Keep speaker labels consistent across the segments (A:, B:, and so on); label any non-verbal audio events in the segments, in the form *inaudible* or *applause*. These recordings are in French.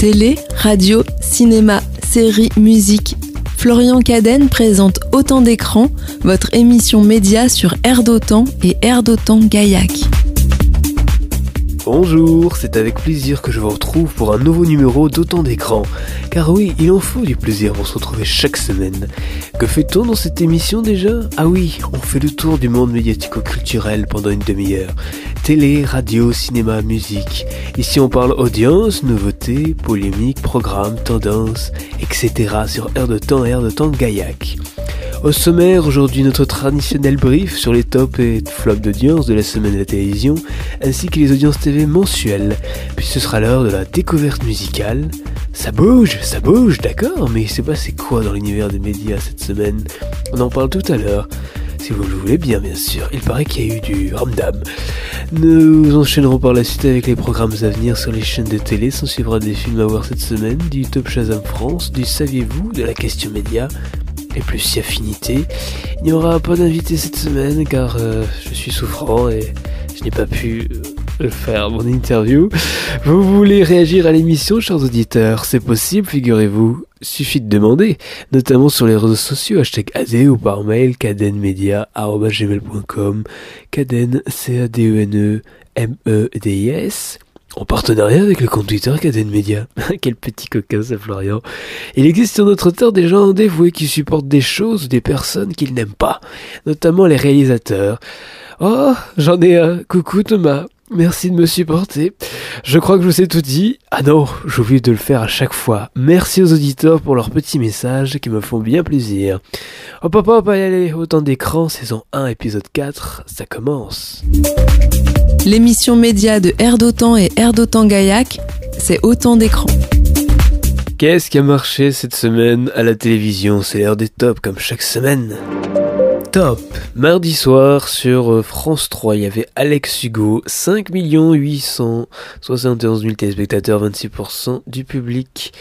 A: Télé, radio, cinéma, séries, musique. Florian Cadenne présente Autant d'écrans, votre émission média sur Air d'Otan et Air d'Otan Gaillac.
B: Bonjour, c'est avec plaisir que je vous retrouve pour un nouveau numéro d'Autant d'écran. Car oui, il en faut du plaisir pour se retrouver chaque semaine. Que fait-on dans cette émission déjà? Ah oui, on fait le tour du monde médiatico-culturel pendant une demi-heure. Télé, radio, cinéma, musique. Ici on parle audience, polémiques, programmes, tendances, etc. sur Air de Temps et Air de Temps Gaillac. Au sommaire, aujourd'hui notre traditionnel brief sur les tops et flops d'audience de la semaine de la télévision, ainsi que les audiences TV mensuelles. Puis ce sera l'heure de la découverte musicale. Ça bouge, ça bouge, d'accord, mais il s'est passé quoi dans l'univers des médias cette semaine? On en parle tout à l'heure. Si vous le voulez bien, bien sûr. Il paraît qu'il y a eu du ramdam. Nous enchaînerons par la suite avec les programmes à venir sur les chaînes de télé. S'en suivra des films à voir cette semaine, du Top Shazam France, du Saviez-vous, de la question média, et plus si affinité. Il n'y aura pas d'invité cette semaine car euh, je suis souffrant et je n'ai pas pu euh, faire mon interview. Vous voulez réagir à l'émission, chers auditeurs? C'est possible, figurez-vous. Suffit de demander, notamment sur les réseaux sociaux, hashtag AD ou par mail cadenmedia.gmail.com caden, C-A-D-E-N-E, M-E-D-I-S en partenariat avec le compte Twitter Caden Media. *laughs* Quel petit coquin ça Florian. Il existe sur notre terre des gens dévoués qui supportent des choses ou des personnes qu'ils n'aiment pas, notamment les réalisateurs. Oh, j'en ai un. Coucou Thomas. Merci de me supporter. Je crois que je vous ai tout dit. Ah non, j'oublie de le faire à chaque fois. Merci aux auditeurs pour leurs petits messages qui me font bien plaisir. Hop hop hop, allez, allez, autant d'écran, saison 1, épisode 4, ça commence.
A: L'émission média de Air d'Otan et Air d'Otan Gaillac, c'est autant d'écran.
B: Qu'est-ce qui a marché cette semaine à la télévision? C'est l'heure des tops comme chaque semaine. Top Mardi soir sur euh, France 3, il y avait Alex Hugo, 5 871 000 téléspectateurs, 26% du public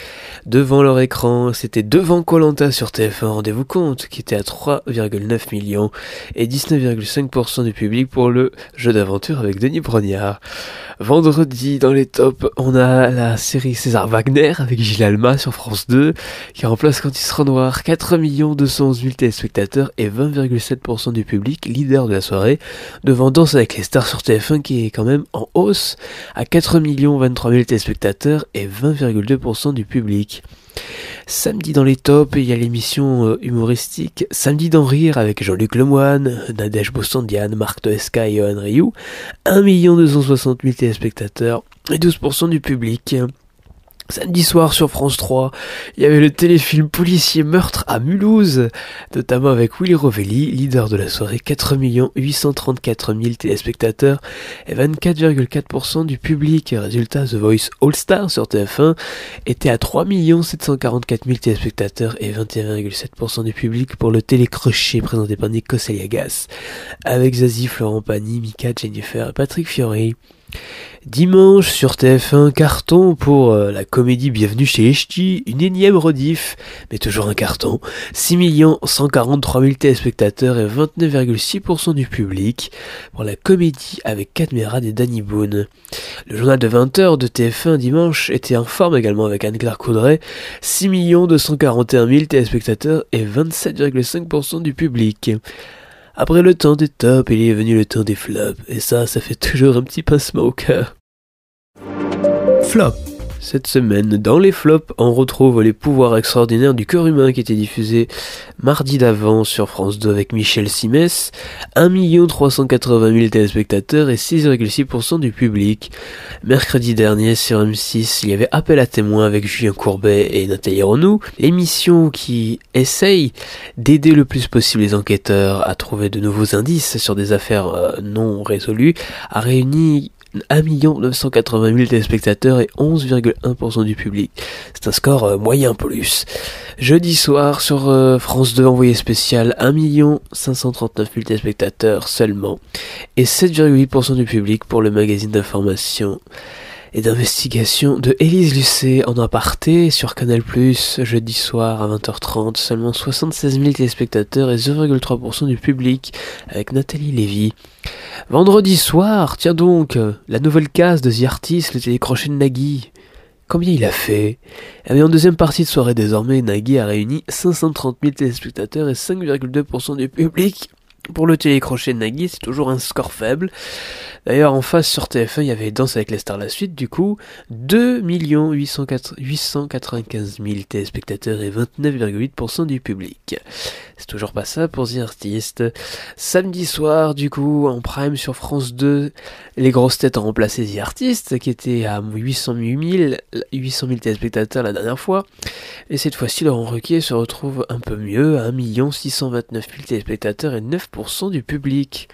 B: devant leur écran. C'était devant Colanta sur TF1, rendez-vous compte, qui était à 3,9 millions et 19,5% du public pour le jeu d'aventure avec Denis Brognard. Vendredi, dans les tops, on a la série César Wagner avec Gilles Alma sur France 2, qui remplace Quand il sera noir, 4 211 000 téléspectateurs et 20,7% du public, leader de la soirée, devant Danse avec les stars sur TF1 qui est quand même en hausse à 4 23 000 téléspectateurs et 20,2% du public. Samedi dans les tops, il y a l'émission euh, humoristique Samedi dans Rire avec Jean-Luc Lemoine, Nadège Bossandian, Marc Toesca et Johan Rioux. 1 260 000 téléspectateurs et 12% du public. Samedi soir sur France 3, il y avait le téléfilm Policier meurtre à Mulhouse, notamment avec Willy Rovelli, leader de la soirée, 4 834 000 téléspectateurs et 24,4% du public. Résultat, The Voice All Star sur TF1 était à 3 744 000 téléspectateurs et 21,7% du public pour le télécrochet présenté par Nico Aliagas, avec Zazie, Florent Pagny, Mika, Jennifer et Patrick Fiori. Dimanche sur TF1, carton pour euh, la comédie Bienvenue chez les Ch'tis, une énième rediff, mais toujours un carton. 6 143 000 téléspectateurs et 29,6% du public pour la comédie avec Cadmerade et Danny Boone. Le journal de 20h de TF1 dimanche était en forme également avec Anne-Claire Coudray, 6 241 000 téléspectateurs et 27,5% du public. Après le temps des tops, il est venu le temps des flops, et ça, ça fait toujours un petit pincement au cœur. Flop cette semaine, dans les flops, on retrouve les pouvoirs extraordinaires du cœur humain qui était diffusé mardi d'avant sur France 2 avec Michel Simès, 1 380 000 téléspectateurs et 6,6% du public. Mercredi dernier sur M6, il y avait Appel à témoins avec Julien Courbet et Nathalie Renou, l'émission qui essaye d'aider le plus possible les enquêteurs à trouver de nouveaux indices sur des affaires euh, non résolues, a réuni 1 980 000 téléspectateurs et 11,1% du public. C'est un score euh, moyen plus. Jeudi soir sur euh, France 2 envoyé spécial 1 539 000 téléspectateurs seulement et 7,8% du public pour le magazine d'information et d'investigation de Élise Lucet en aparté sur Canal+, jeudi soir à 20h30, seulement 76 000 téléspectateurs et 0,3% du public, avec Nathalie Lévy. Vendredi soir, tiens donc, la nouvelle case de The Artist, le télécrochet de Nagui. Combien il a fait? Eh en deuxième partie de soirée désormais, Nagui a réuni 530 000 téléspectateurs et 5,2% du public. Pour le télécrochet de Nagui, c'est toujours un score faible. D'ailleurs, en face sur TF1, il y avait Danse avec les stars la suite, du coup, 2 895 000 téléspectateurs et 29,8% du public. C'est toujours pas ça pour The Artist. Samedi soir, du coup, en prime sur France 2, les grosses têtes ont remplacé The Artist, qui était à 800 000, 800 000 téléspectateurs la dernière fois. Et cette fois-ci, Laurent Ruquier se retrouve un peu mieux, à 1 629 000 téléspectateurs et 9% du public.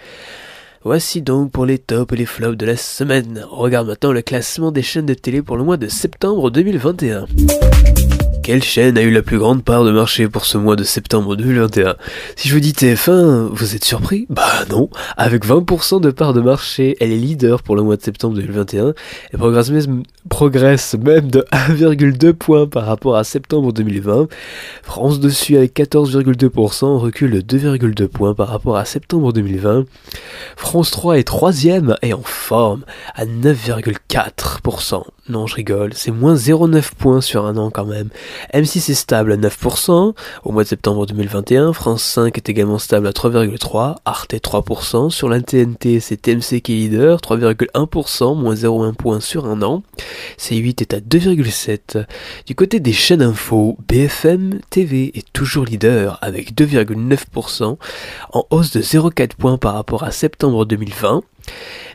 B: Voici donc pour les tops et les flops de la semaine. Regarde maintenant le classement des chaînes de télé pour le mois de septembre 2021. Quelle chaîne a eu la plus grande part de marché pour ce mois de septembre 2021 Si je vous dis TF1, vous êtes surpris? Bah non, avec 20% de part de marché, elle est leader pour le mois de septembre 2021 et progresse même, de 1,2 points par rapport à septembre 2020. France dessus avec 14,2% recule de 2,2 points par rapport à septembre 2020. France 3 est troisième et en forme à 9,4%. Non, je rigole, c'est moins 0,9 points sur un an quand même. M6 est stable à 9% au mois de septembre 2021. France 5 est également stable à 3,3%. Arte 3%. Sur la TNT, c'est TMC qui est leader, 3,1%, moins 0,1 point sur un an. C8 est à 2,7%. Du côté des chaînes info, BFM TV est toujours leader avec 2,9%, en hausse de 0,4 points par rapport à septembre 2020.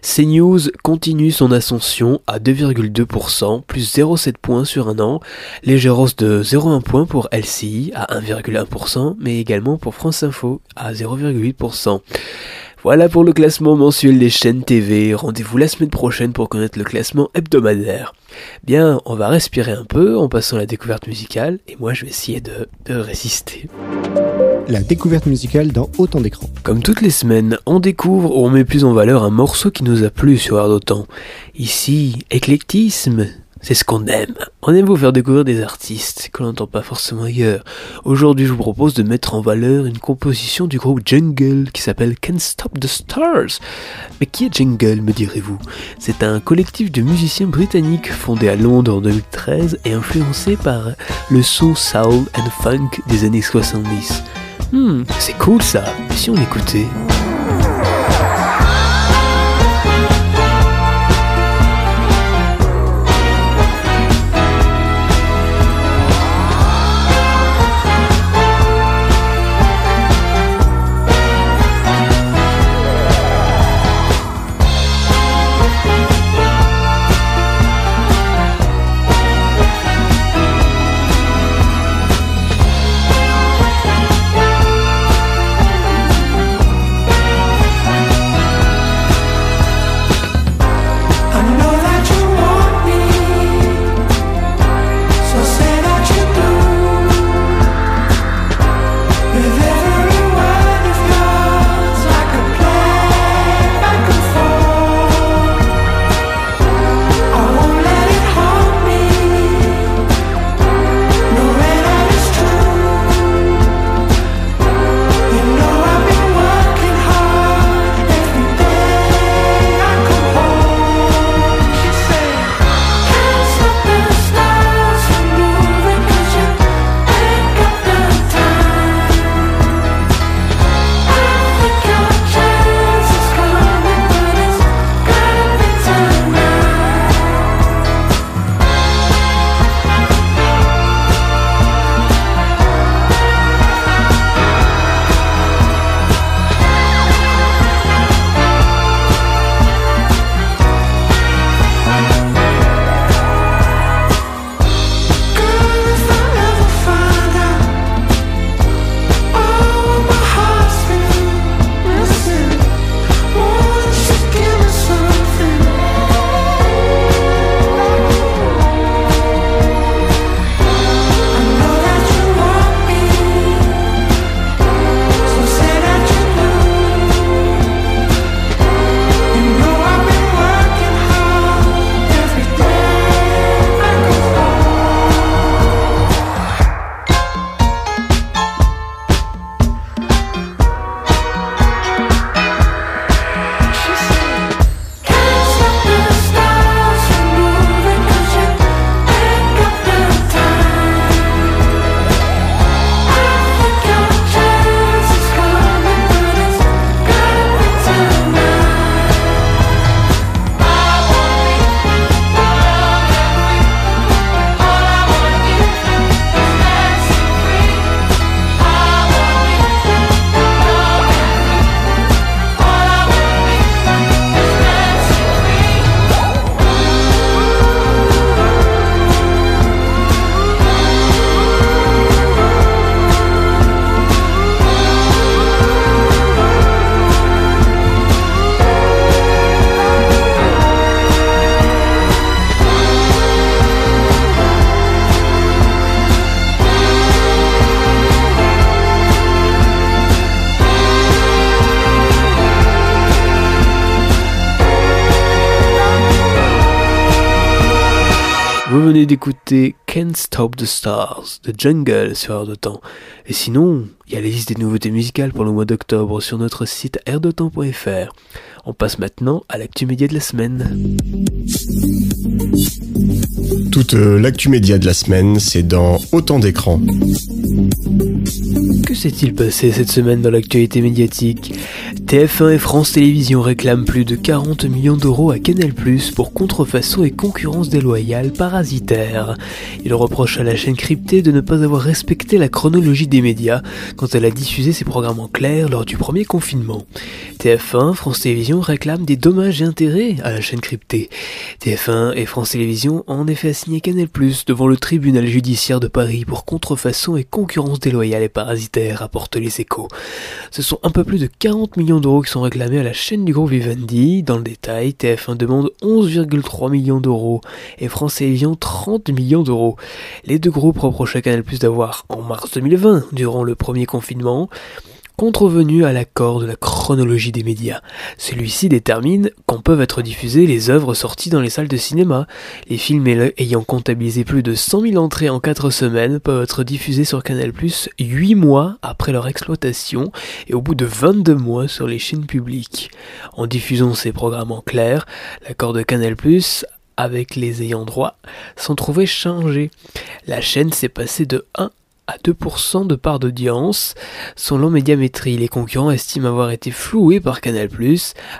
B: CNews continue son ascension à 2,2%, plus 0,7 points sur un an, légère hausse de 0,1 point pour LCI à 1,1%, mais également pour France Info à 0,8%. Voilà pour le classement mensuel des chaînes TV. Rendez-vous la semaine prochaine pour connaître le classement hebdomadaire. Bien, on va respirer un peu en passant à la découverte musicale, et moi je vais essayer de, de résister
C: la découverte musicale dans autant d'écrans.
B: Comme toutes les semaines, on découvre ou on met plus en valeur un morceau qui nous a plu sur Air d'Autant. Ici, éclectisme, c'est ce qu'on aime. On aime vous faire découvrir des artistes que l'on n'entend pas forcément ailleurs. Aujourd'hui, je vous propose de mettre en valeur une composition du groupe Jungle qui s'appelle Can't Stop the Stars. Mais qui est Jungle, me direz-vous? C'est un collectif de musiciens britanniques fondé à Londres en 2013 et influencé par le son soul and funk des années 70. Hmm, c'est cool ça. si on écoutait venez d'écouter Can't Stop the Stars de Jungle sur Air de Temps. Et sinon, il y a la liste des nouveautés musicales pour le mois d'octobre sur notre site airdetemps.fr. On passe maintenant à l'actu média de la semaine.
D: Toute euh, l'actu média de la semaine, c'est dans Autant d'écran.
B: Que s'est-il passé cette semaine dans l'actualité médiatique? TF1 et France Télévisions réclament plus de 40 millions d'euros à Canal+, pour contrefaçon et concurrence déloyale parasitaire. Ils reprochent à la chaîne cryptée de ne pas avoir respecté la chronologie des médias quand elle a diffusé ses programmes en clair lors du premier confinement. TF1, France Télévisions réclament des dommages et intérêts à la chaîne cryptée. TF1 et France Télévisions ont en effet assigné Canal+, devant le tribunal judiciaire de Paris pour contrefaçon et concurrence déloyale et parasitaire, rapportent les échos. Ce sont un peu plus de 40 millions d'euros qui sont réclamés à la chaîne du groupe Vivendi. Dans le détail, TF1 demande 11,3 millions d'euros et France Télévisions 30 millions d'euros. Les deux groupes reprochent à Canal d'avoir, en mars 2020, durant le premier confinement, contrevenu à l'accord de la chronologie des médias. Celui-ci détermine quand peuvent être diffusées les œuvres sorties dans les salles de cinéma. Les films ayant comptabilisé plus de 100 000 entrées en 4 semaines peuvent être diffusés sur Canal+, 8 mois après leur exploitation et au bout de 22 mois sur les chaînes publiques. En diffusant ces programmes en clair, l'accord de Canal+, avec les ayants droit, s'en trouvait changé. La chaîne s'est passée de 1 à 2% de part d'audience. Selon Médiamétrie, les concurrents estiment avoir été floués par Canal+,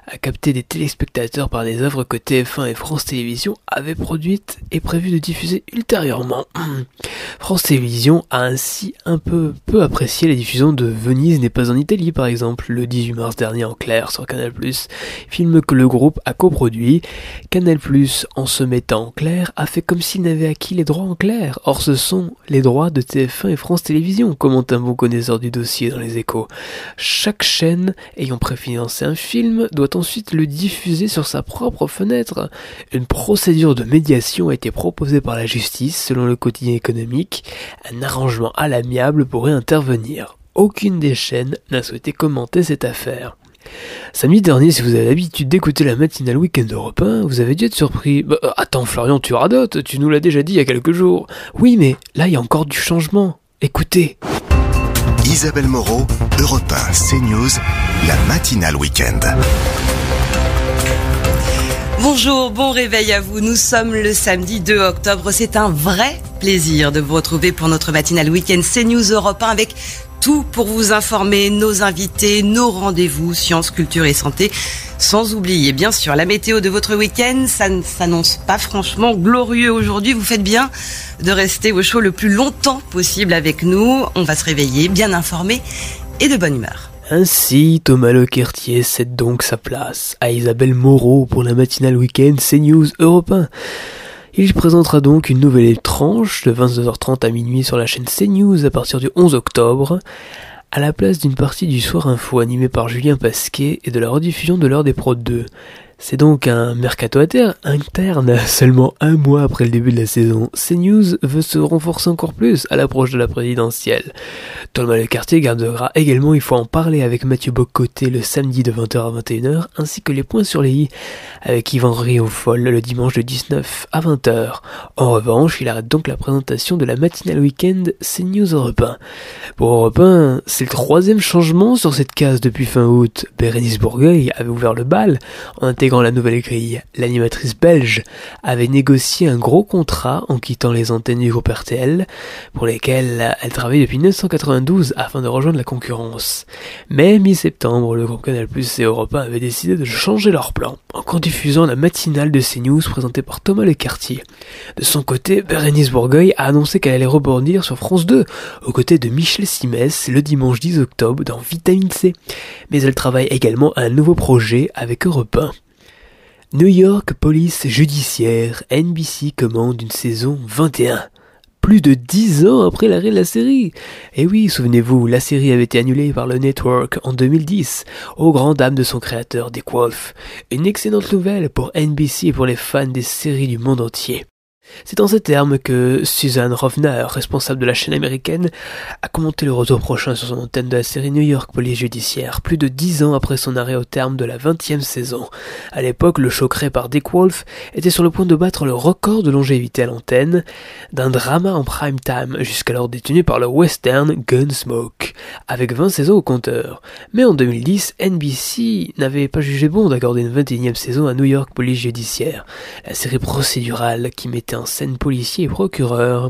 B: à capter des téléspectateurs par des œuvres que TF1 et France Télévisions avaient produites et prévues de diffuser ultérieurement. *clears throat* France Télévisions a ainsi un peu peu apprécié la diffusion de Venise n'est pas en Italie par exemple, le 18 mars dernier en clair sur Canal+, film que le groupe a coproduit. Canal+, en se mettant en clair, a fait comme s'il n'avait acquis les droits en clair. Or ce sont les droits de TF1 et France Télévisions, commente un bon connaisseur du dossier dans les échos. Chaque chaîne ayant préfinancé un film doit ensuite le diffuser sur sa propre fenêtre. Une procédure de médiation a été proposée par la justice selon le quotidien économique. Un arrangement à l'amiable pourrait intervenir. Aucune des chaînes n'a souhaité commenter cette affaire. Samedi dernier, si vous avez l'habitude d'écouter la matinale week-end Europe 1, vous avez dû être surpris. Bah, attends, Florian, tu radotes, tu nous l'as déjà dit il y a quelques jours. Oui, mais là, il y a encore du changement. Écoutez.
E: Isabelle Moreau, Europe 1, CNews, la matinale week-end.
F: Bonjour, bon réveil à vous. Nous sommes le samedi 2 octobre. C'est un vrai plaisir de vous retrouver pour notre matinale week-end CNews Europe 1 avec tout pour vous informer, nos invités, nos rendez-vous, sciences, culture et santé. Sans oublier, bien sûr, la météo de votre week-end. Ça ne s'annonce pas franchement glorieux aujourd'hui. Vous faites bien de rester au chaud le plus longtemps possible avec nous. On va se réveiller bien informé et de bonne humeur.
B: Ainsi, Thomas Lequertier cède donc sa place à Isabelle Moreau pour la matinale week-end CNews Europe 1. Il présentera donc une nouvelle tranche de 22h30 à minuit sur la chaîne CNews à partir du 11 octobre, à la place d'une partie du Soir Info animée par Julien Pasquet et de la rediffusion de l'heure des Pros 2. C'est donc un mercato interne, *laughs* seulement un mois après le début de la saison. CNews veut se renforcer encore plus à l'approche de la présidentielle. Thomas Le Quartier gardera également, il faut en parler avec Mathieu Bocoté le samedi de 20h à 21h, ainsi que les points sur les i avec Yvan Riofol le dimanche de 19 à 20h. En revanche, il arrête donc la présentation de la matinale week-end CNews Europe 1. Pour Europe 1, c'est le troisième changement sur cette case depuis fin août. Bérénice Bourgueil avait ouvert le bal en intégrant la nouvelle grille, l'animatrice belge avait négocié un gros contrat en quittant les antennes du groupe RTL, pour lesquelles elle travaillait depuis 1992 afin de rejoindre la concurrence. Mais mi-septembre, le groupe Canal Plus et Europe 1 avaient décidé de changer leur plan, en diffusant la matinale de CNews présentée par Thomas Lecartier. De son côté, Bérénice Bourgueil a annoncé qu'elle allait rebondir sur France 2, aux côtés de Michel Simès le dimanche 10 octobre dans Vitamine C. Mais elle travaille également à un nouveau projet avec Europe 1. New York Police Judiciaire, NBC commande une saison 21. Plus de 10 ans après l'arrêt de la série. Et eh oui, souvenez-vous, la série avait été annulée par le network en 2010, au grand dam de son créateur Dick Wolf. Une excellente nouvelle pour NBC et pour les fans des séries du monde entier. C'est en ces termes que Susan Rovner, responsable de la chaîne américaine, a commenté le retour prochain sur son antenne de la série New York Police Judiciaire, plus de dix ans après son arrêt au terme de la vingtième saison. À l'époque, le show créé par Dick Wolf était sur le point de battre le record de longévité à l'antenne d'un drama en prime time, jusqu'alors détenu par le western Gunsmoke, avec 20 saisons au compteur. Mais en 2010, NBC n'avait pas jugé bon d'accorder une 21e saison à New York Police Judiciaire, la série procédurale qui mettait en scène policiers et procureurs.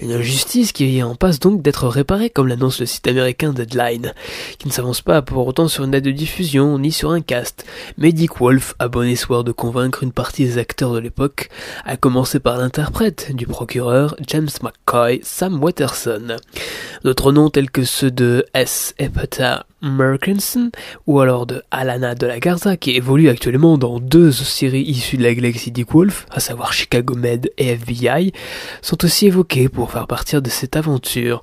B: Une injustice qui est en passe donc d'être réparée comme l'annonce le site américain Deadline, qui ne s'avance pas pour autant sur une date de diffusion ni sur un cast. Mais Dick Wolf a bon espoir de convaincre une partie des acteurs de l'époque, à commencer par l'interprète du procureur James McCoy, Sam Watterson. D'autres noms tels que ceux de S. Epata Merkinson ou alors de Alana de la Garza qui évolue actuellement dans deux séries issues de la galaxie Dick Wolf, à savoir Chicago Med et FBI, sont aussi évoqués pour faire partir de cette aventure.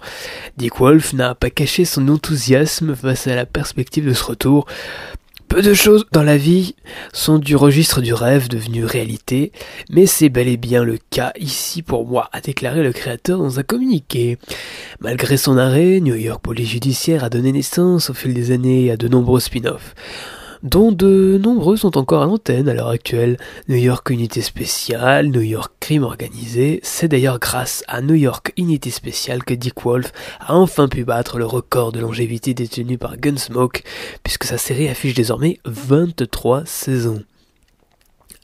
B: Dick Wolf n'a pas caché son enthousiasme face à la perspective de ce retour, peu de choses dans la vie sont du registre du rêve devenu réalité, mais c'est bel et bien le cas ici pour moi, a déclaré le créateur dans un communiqué. Malgré son arrêt, New York Police Judiciaire a donné naissance au fil des années à de nombreux spin-offs dont de nombreux sont encore à l'antenne à l'heure actuelle. New York Unité Spéciale, New York Crime Organisé, c'est d'ailleurs grâce à New York Unité Spéciale que Dick Wolf a enfin pu battre le record de longévité détenu par Gunsmoke, puisque sa série affiche désormais 23 saisons.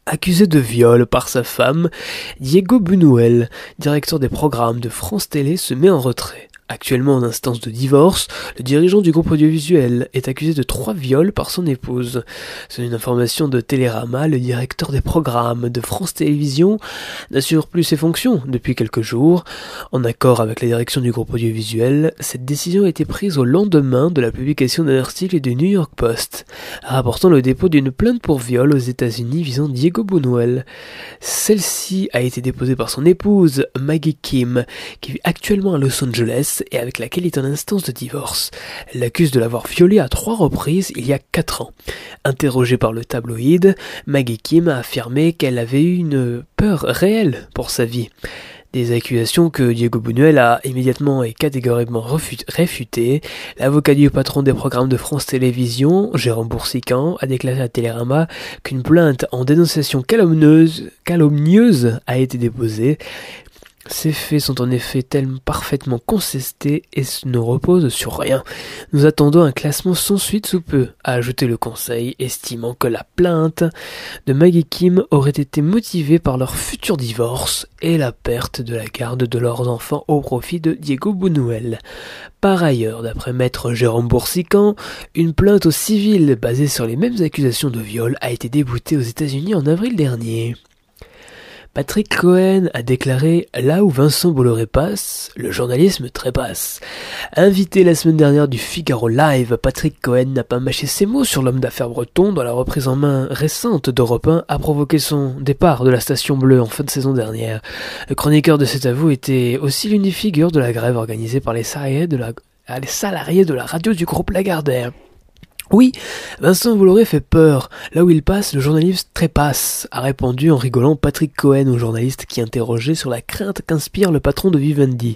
B: Accusé de viol par sa femme, Diego Buñuel, directeur des programmes de France Télé, se met en retrait. Actuellement en instance de divorce, le dirigeant du groupe audiovisuel est accusé de trois viols par son épouse. C'est une information de Télérama, le directeur des programmes de France Télévisions n'assure plus ses fonctions depuis quelques jours. En accord avec la direction du groupe audiovisuel, cette décision a été prise au lendemain de la publication d'un article du New York Post, rapportant le dépôt d'une plainte pour viol aux États-Unis visant Diego Buñuel. Celle-ci a été déposée par son épouse, Maggie Kim, qui vit actuellement à Los Angeles et avec laquelle il est en instance de divorce. Elle l'accuse de l'avoir violée à trois reprises il y a quatre ans. Interrogée par le tabloïd, Maggie Kim a affirmé qu'elle avait eu une peur réelle pour sa vie. Des accusations que Diego Buñuel a immédiatement et catégoriquement réfutées. L'avocat du patron des programmes de France Télévisions, Jérôme Boursican, a déclaré à Télérama qu'une plainte en dénonciation calomnieuse, calomnieuse a été déposée. Ces faits sont en effet tellement parfaitement contestés et ne reposent sur rien. Nous attendons un classement sans suite sous peu, a ajouté le conseil, estimant que la plainte de Maggie Kim aurait été motivée par leur futur divorce et la perte de la garde de leurs enfants au profit de Diego Buñuel. Par ailleurs, d'après maître Jérôme Boursican, une plainte au civil basée sur les mêmes accusations de viol a été déboutée aux États-Unis en avril dernier. Patrick Cohen a déclaré Là où Vincent Bolloré passe, le journalisme trépasse. Invité la semaine dernière du Figaro Live, Patrick Cohen n'a pas mâché ses mots sur l'homme d'affaires breton dont la reprise en main récente d'Europe 1 a provoqué son départ de la station bleue en fin de saison dernière. Le chroniqueur de cet avou était aussi l'une des de la grève organisée par les salariés de la radio du groupe Lagardère. Oui, Vincent Bolloré fait peur. Là où il passe, le journaliste trépasse, a répondu en rigolant Patrick Cohen au journaliste qui interrogeait sur la crainte qu'inspire le patron de Vivendi.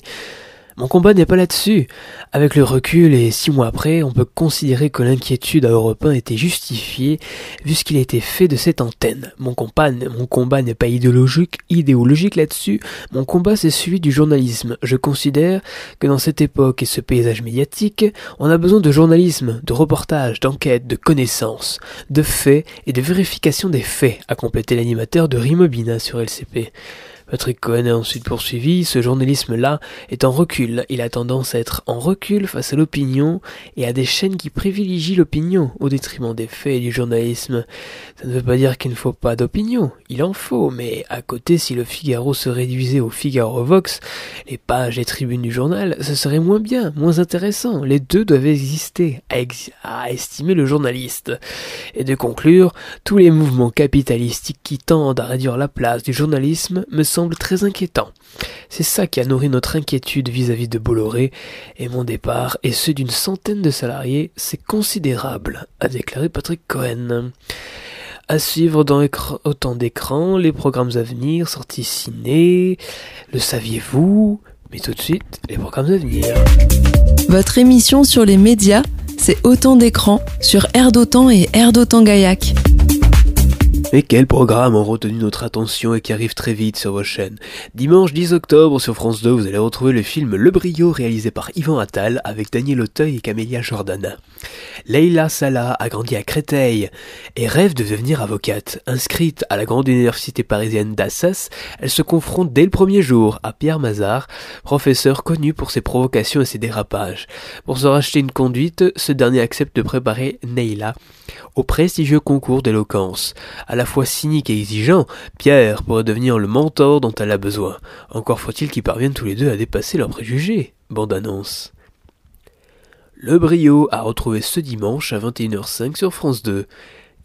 B: Mon combat n'est pas là-dessus. Avec le recul et six mois après, on peut considérer que l'inquiétude à Europe 1 était justifiée vu ce qu'il a été fait de cette antenne. Mon combat, mon combat n'est pas idéologique, idéologique là-dessus. Mon combat c'est celui du journalisme. Je considère que dans cette époque et ce paysage médiatique, on a besoin de journalisme, de reportage, d'enquête, de connaissances, de faits et de vérification des faits, a complété l'animateur de Rimobina sur LCP. Patrick Cohen a ensuite poursuivi, ce journalisme-là est en recul, il a tendance à être en recul face à l'opinion et à des chaînes qui privilégient l'opinion au détriment des faits et du journalisme. Ça ne veut pas dire qu'il ne faut pas d'opinion, il en faut, mais à côté si le Figaro se réduisait au Figaro Vox, les pages et tribunes du journal, ce serait moins bien, moins intéressant, les deux doivent exister, à, estimer le journaliste. Et de conclure, tous les mouvements capitalistiques qui tendent à réduire la place du journalisme me très inquiétant. C'est ça qui a nourri notre inquiétude vis-à-vis de Bolloré, et mon départ et ceux d'une centaine de salariés, c'est considérable, a déclaré Patrick Cohen. À suivre dans autant d'écrans, les programmes à venir, sorties ciné, le saviez-vous? Mais tout de suite, les programmes à venir.
A: Votre émission sur les médias, c'est autant d'écrans sur Air d'Otan et Air d'Otan Gaillac.
B: Mais quels programmes ont retenu notre attention et qui arrivent très vite sur vos chaînes Dimanche 10 octobre sur France 2, vous allez retrouver le film Le Brio réalisé par Yvan Attal avec Daniel Auteuil et Camélia Jordana. Leila Salah a grandi à Créteil et rêve de devenir avocate. Inscrite à la grande université parisienne d'Assas, elle se confronte dès le premier jour à Pierre Mazard, professeur connu pour ses provocations et ses dérapages. Pour se racheter une conduite, ce dernier accepte de préparer Neila au prestigieux concours d'éloquence. Fois cynique et exigeant, Pierre pourrait devenir le mentor dont elle a besoin. Encore faut-il qu'ils parviennent tous les deux à dépasser leurs préjugés. Bande annonce. Le brio a retrouvé ce dimanche à 21h05 sur France 2.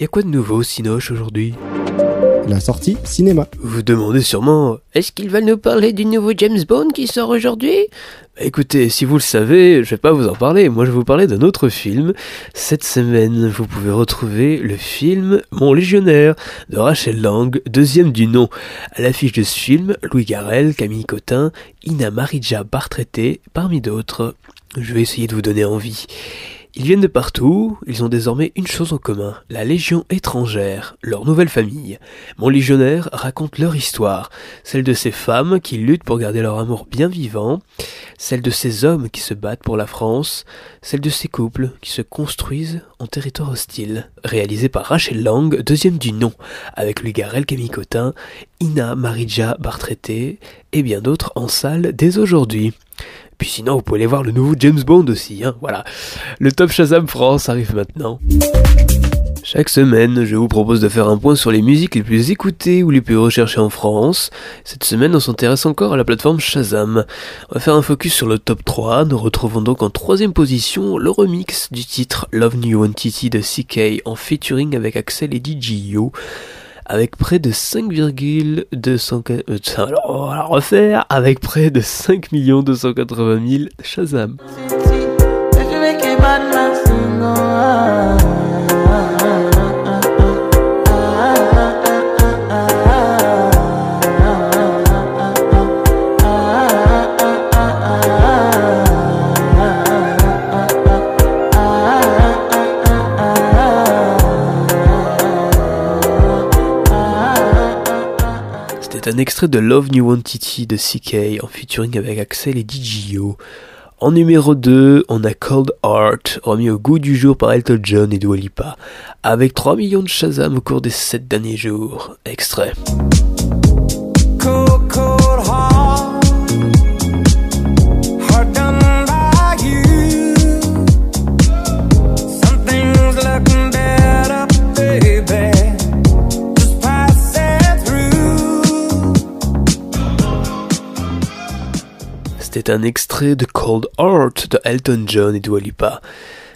B: Y a quoi de nouveau, Sinoche, aujourd'hui?
C: La sortie cinéma.
B: Vous demandez sûrement, est-ce qu'il va nous parler du nouveau James Bond qui sort aujourd'hui? Bah, Écoutez, si vous le savez, je vais pas vous en parler. Moi, je vais vous parler d'un autre film. Cette semaine, vous pouvez retrouver le film Mon Légionnaire de Rachel Lang, deuxième du nom. À l'affiche de ce film, Louis Garrel, Camille Cotin, Ina Marija Bartreté, parmi d'autres. Je vais essayer de vous donner envie. Ils viennent de partout, ils ont désormais une chose en commun, la Légion étrangère, leur nouvelle famille. Mon légionnaire raconte leur histoire, celle de ces femmes qui luttent pour garder leur amour bien vivant, celle de ces hommes qui se battent pour la France, celle de ces couples qui se construisent en territoire hostile. Réalisé par Rachel Lang, deuxième du nom, avec Louis Garel, Camille Ina Marija Bartreté et bien d'autres en salle dès aujourd'hui. Puis sinon, vous pouvez aller voir le nouveau James Bond aussi. Hein, voilà. Le Top Shazam France arrive maintenant. Chaque semaine, je vous propose de faire un point sur les musiques les plus écoutées ou les plus recherchées en France. Cette semaine, on s'intéresse encore à la plateforme Shazam. On va faire un focus sur le top 3. Nous retrouvons donc en troisième position le remix du titre Love New Entity de CK en featuring avec Axel et DJO avec près de 5,200 euh, alors on va refaire avec près de 5 280 000 Shazam. Un extrait de Love New Entity de CK en featuring avec Axel et DJO. En numéro 2, on a Cold Art, remis au goût du jour par Elton John et Dua Lipa, avec 3 millions de Shazam au cours des 7 derniers jours. Extrait. C'est un extrait de Cold Heart de Elton John et Dua Lipa.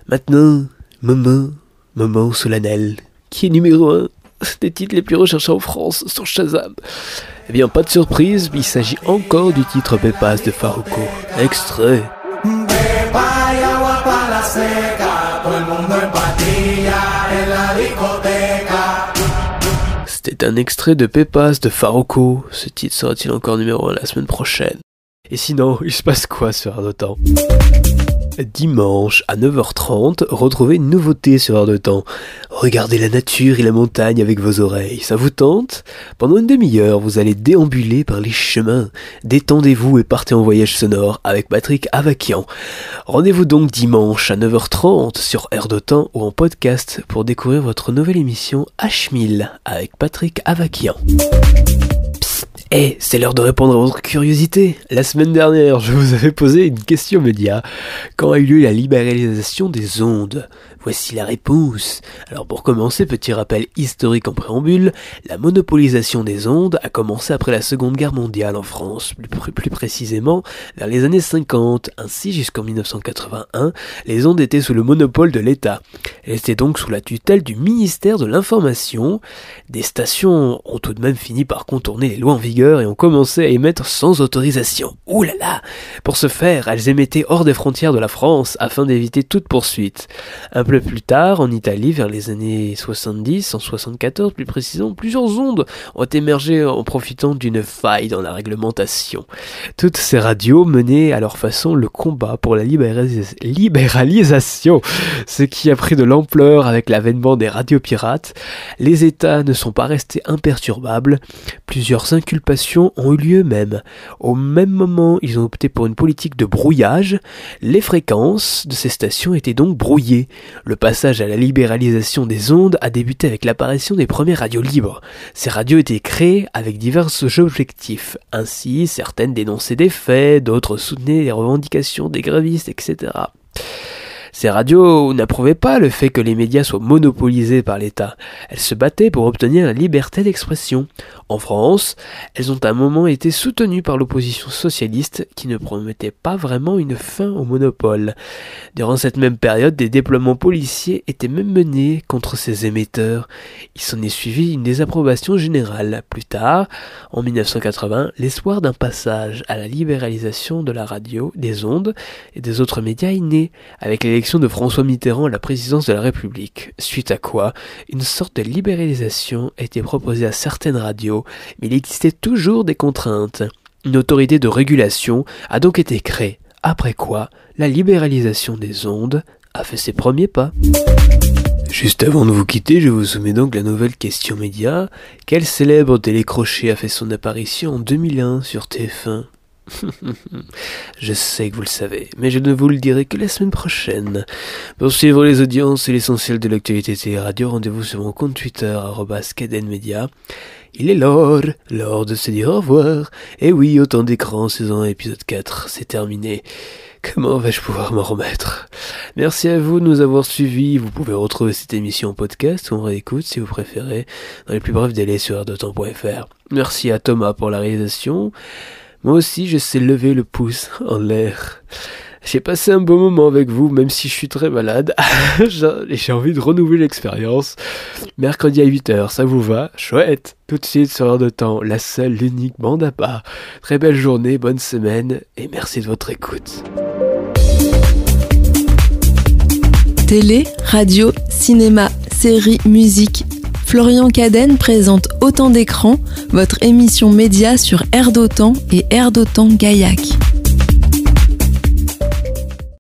B: Maintenant, moment, moment solennel, qui est numéro 1 des titres les plus recherchés en France sur Shazam. Eh bien, pas de surprise, il s'agit encore du titre Pépas de Faruko. Extrait. C'était un extrait de Pépas de Faruko. Ce titre sera-t-il encore numéro 1 la semaine prochaine? Et sinon, *laughs* il se passe quoi sur Heure de Temps? Dimanche à 9h30, retrouvez une nouveauté sur Heure de Temps. Regardez la nature et la montagne avec vos oreilles. Ça vous tente? Pendant une demi-heure, vous allez déambuler par les chemins. Détendez-vous et partez en voyage sonore avec Patrick Avakian. Rendez-vous donc dimanche à 9h30 sur Air de Temps ou en podcast pour découvrir votre nouvelle émission H1000 avec Patrick Avakian. Eh, c'est l'heure de répondre à votre curiosité. La semaine dernière, je vous avais posé une question média. Quand a eu lieu la libéralisation des ondes? Voici la réponse. Alors pour commencer, petit rappel historique en préambule, la monopolisation des ondes a commencé après la Seconde Guerre mondiale en France, plus, précisément vers les années 50. Ainsi, jusqu'en 1981, les ondes étaient sous le monopole de l'État. Elles étaient donc sous la tutelle du ministère de l'Information. Des stations ont tout de même fini par contourner les lois en vigueur et ont commencé à émettre sans autorisation. Ouh là là Pour ce faire, elles émettaient hors des frontières de la France afin d'éviter toute poursuite. Plus tard, en Italie, vers les années 70, en 74 plus précisément, plusieurs ondes ont émergé en profitant d'une faille dans la réglementation. Toutes ces radios menaient à leur façon le combat pour la libéralisation, ce qui a pris de l'ampleur avec l'avènement des radios pirates. Les États ne sont pas restés imperturbables, plusieurs inculpations ont eu lieu même. Au même moment, ils ont opté pour une politique de brouillage, les fréquences de ces stations étaient donc brouillées. Le passage à la libéralisation des ondes a débuté avec l'apparition des premières radios libres. Ces radios étaient créées avec divers objectifs. Ainsi, certaines dénonçaient des faits, d'autres soutenaient les revendications des grévistes, etc. Ces radios n'approuvaient pas le fait que les médias soient monopolisés par l'État. Elles se battaient pour obtenir la liberté d'expression. En France, elles ont à un moment été soutenues par l'opposition socialiste qui ne promettait pas vraiment une fin au monopole. Durant cette même période, des déploiements policiers étaient même menés contre ces émetteurs. Il s'en est suivi une désapprobation générale. Plus tard, en 1980, l'espoir d'un passage à la libéralisation de la radio, des ondes et des autres médias est né, avec les de François Mitterrand à la présidence de la République, suite à quoi une sorte de libéralisation a été proposée à certaines radios, mais il existait toujours des contraintes. Une autorité de régulation a donc été créée, après quoi la libéralisation des ondes a fait ses premiers pas. Juste avant de vous quitter, je vous soumets donc la nouvelle question média. Quel célèbre télécrochet a fait son apparition en 2001 sur TF1 *laughs* je sais que vous le savez, mais je ne vous le dirai que la semaine prochaine. Pour suivre les audiences et l'essentiel de l'actualité télé radio, rendez-vous sur mon compte Twitter, Media. Il est l'heure, l'heure de se dire au revoir. Et oui, autant d'écran, saison épisode 4, c'est terminé. Comment vais-je pouvoir m'en remettre? Merci à vous de nous avoir suivis. Vous pouvez retrouver cette émission en podcast ou en réécoute si vous préférez, dans les plus brefs délais sur ardotan.fr. Merci à Thomas pour la réalisation. Moi aussi, je sais lever le pouce en l'air. J'ai passé un bon moment avec vous, même si je suis très malade. *laughs* J'ai envie de renouveler l'expérience. Mercredi à 8h, ça vous va? Chouette Tout de suite sur Heure de Temps, la seule, l'unique bande à part. Très belle journée, bonne semaine, et merci de votre écoute.
A: Télé, radio, cinéma, série, musique Florian Cadenne présente Autant d'écrans, votre émission média sur Air d'Otan et Air d'Otan Gaillac.